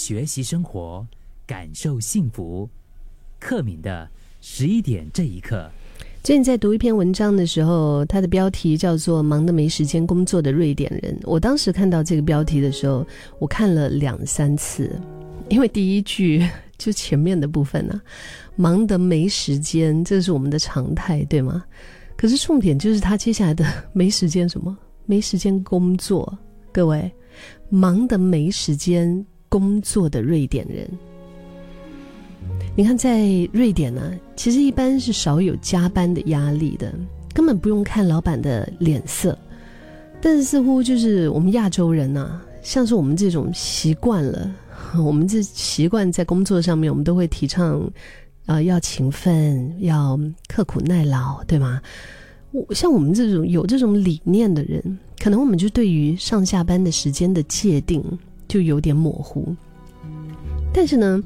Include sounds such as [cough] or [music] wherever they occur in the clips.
学习生活，感受幸福。克敏的十一点这一刻。最近在读一篇文章的时候，它的标题叫做《忙得没时间工作的瑞典人》。我当时看到这个标题的时候，我看了两三次，因为第一句就前面的部分呢，“忙得没时间”，这是我们的常态，对吗？可是重点就是他接下来的“没时间什么”，没时间工作。各位，忙得没时间。工作的瑞典人，你看，在瑞典呢，其实一般是少有加班的压力的，根本不用看老板的脸色。但是似乎就是我们亚洲人呢，像是我们这种习惯了，[laughs] 我们这习惯在工作上面，我们都会提倡啊，要勤奋，要刻苦耐劳，对吗？我像我们这种有这种理念的人，可能我们就对于上下班的时间的界定。就有点模糊，但是呢，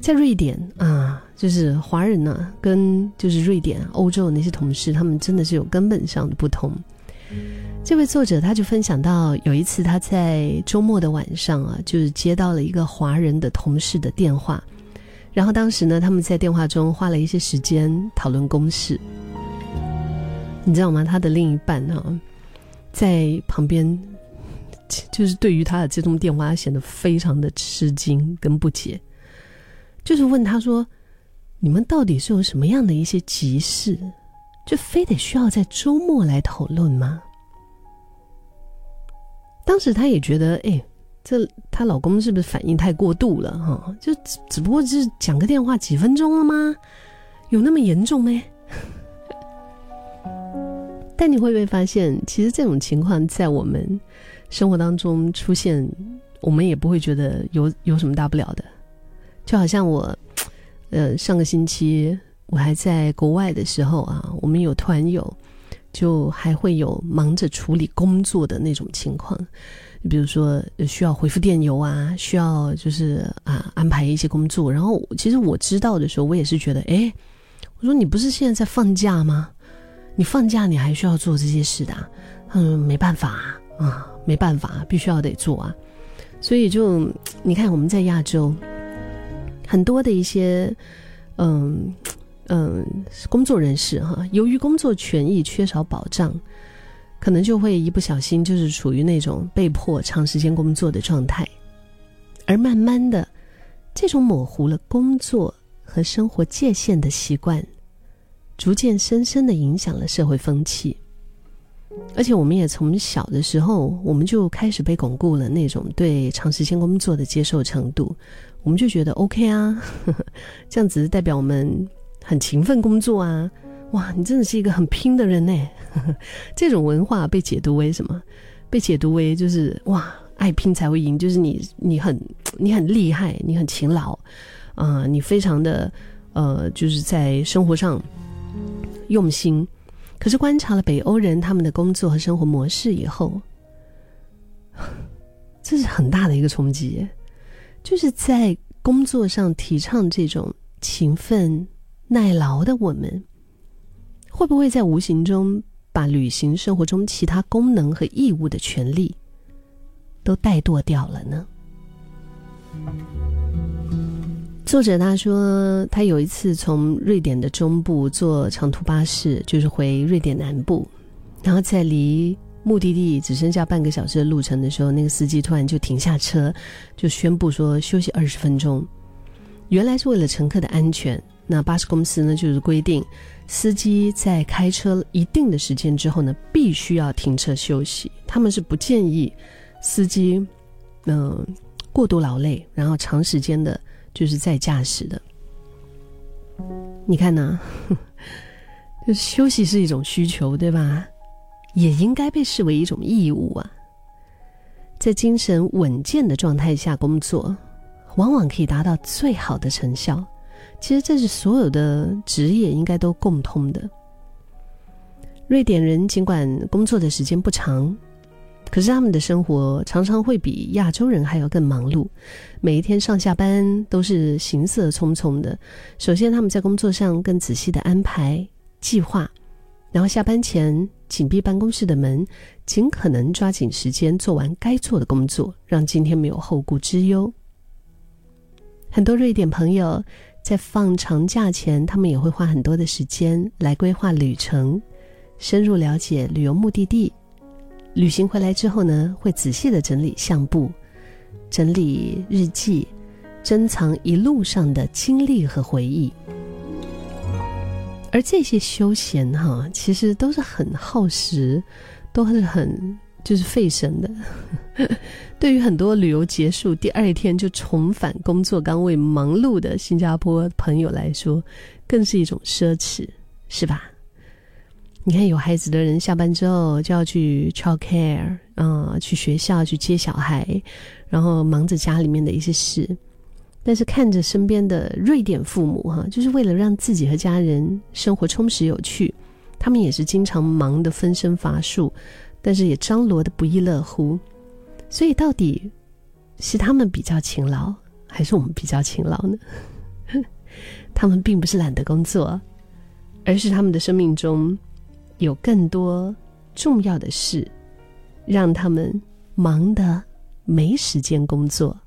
在瑞典啊，就是华人呢，跟就是瑞典、欧洲那些同事，他们真的是有根本上的不同。这位作者他就分享到，有一次他在周末的晚上啊，就是接到了一个华人的同事的电话，然后当时呢，他们在电话中花了一些时间讨论公事，你知道吗？他的另一半啊，在旁边。就是对于他的这通电话，显得非常的吃惊跟不解。就是问他说：“你们到底是有什么样的一些急事，就非得需要在周末来讨论吗？”当时他也觉得，哎，这她老公是不是反应太过度了？哈，就只不过是讲个电话几分钟了吗？有那么严重吗？[laughs] 但你会不会发现，其实这种情况在我们。生活当中出现，我们也不会觉得有有什么大不了的，就好像我，呃，上个星期我还在国外的时候啊，我们有团友，就还会有忙着处理工作的那种情况，你比如说需要回复电邮啊，需要就是啊安排一些工作，然后其实我知道的时候，我也是觉得，哎，我说你不是现在在放假吗？你放假你还需要做这些事的？嗯，没办法啊。没办法，必须要得做啊，所以就你看我们在亚洲，很多的一些嗯嗯工作人士哈，由于工作权益缺少保障，可能就会一不小心就是处于那种被迫长时间工作的状态，而慢慢的，这种模糊了工作和生活界限的习惯，逐渐深深的影响了社会风气。而且，我们也从小的时候，我们就开始被巩固了那种对长时间工作的接受程度。我们就觉得 OK 啊，呵 [laughs] 呵这样子代表我们很勤奋工作啊。哇，你真的是一个很拼的人呢。[laughs] 这种文化被解读为什么？被解读为就是哇，爱拼才会赢，就是你你很你很厉害，你很勤劳啊，你非常的呃，就是在生活上用心。可是观察了北欧人他们的工作和生活模式以后，[laughs] 这是很大的一个冲击，就是在工作上提倡这种勤奋耐劳的我们，会不会在无形中把履行生活中其他功能和义务的权利都怠惰掉了呢？作者他说，他有一次从瑞典的中部坐长途巴士，就是回瑞典南部，然后在离目的地只剩下半个小时的路程的时候，那个司机突然就停下车，就宣布说休息二十分钟。原来是为了乘客的安全。那巴士公司呢，就是规定司机在开车一定的时间之后呢，必须要停车休息。他们是不建议司机嗯过度劳累，然后长时间的。就是在驾驶的，你看呢？[laughs] 就是休息是一种需求，对吧？也应该被视为一种义务啊。在精神稳健的状态下工作，往往可以达到最好的成效。其实这是所有的职业应该都共通的。瑞典人尽管工作的时间不长。可是他们的生活常常会比亚洲人还要更忙碌，每一天上下班都是行色匆匆的。首先，他们在工作上更仔细的安排计划，然后下班前紧闭办公室的门，尽可能抓紧时间做完该做的工作，让今天没有后顾之忧。很多瑞典朋友在放长假前，他们也会花很多的时间来规划旅程，深入了解旅游目的地。旅行回来之后呢，会仔细的整理相簿，整理日记，珍藏一路上的经历和回忆。而这些休闲哈，其实都是很耗时，都是很就是费神的。[laughs] 对于很多旅游结束第二天就重返工作岗位忙碌的新加坡朋友来说，更是一种奢侈，是吧？你看，有孩子的人下班之后就要去 child care，嗯，去学校去接小孩，然后忙着家里面的一些事。但是看着身边的瑞典父母，哈，就是为了让自己和家人生活充实有趣，他们也是经常忙得分身乏术，但是也张罗的不亦乐乎。所以，到底是他们比较勤劳，还是我们比较勤劳呢？[laughs] 他们并不是懒得工作，而是他们的生命中有更多重要的事，让他们忙得没时间工作。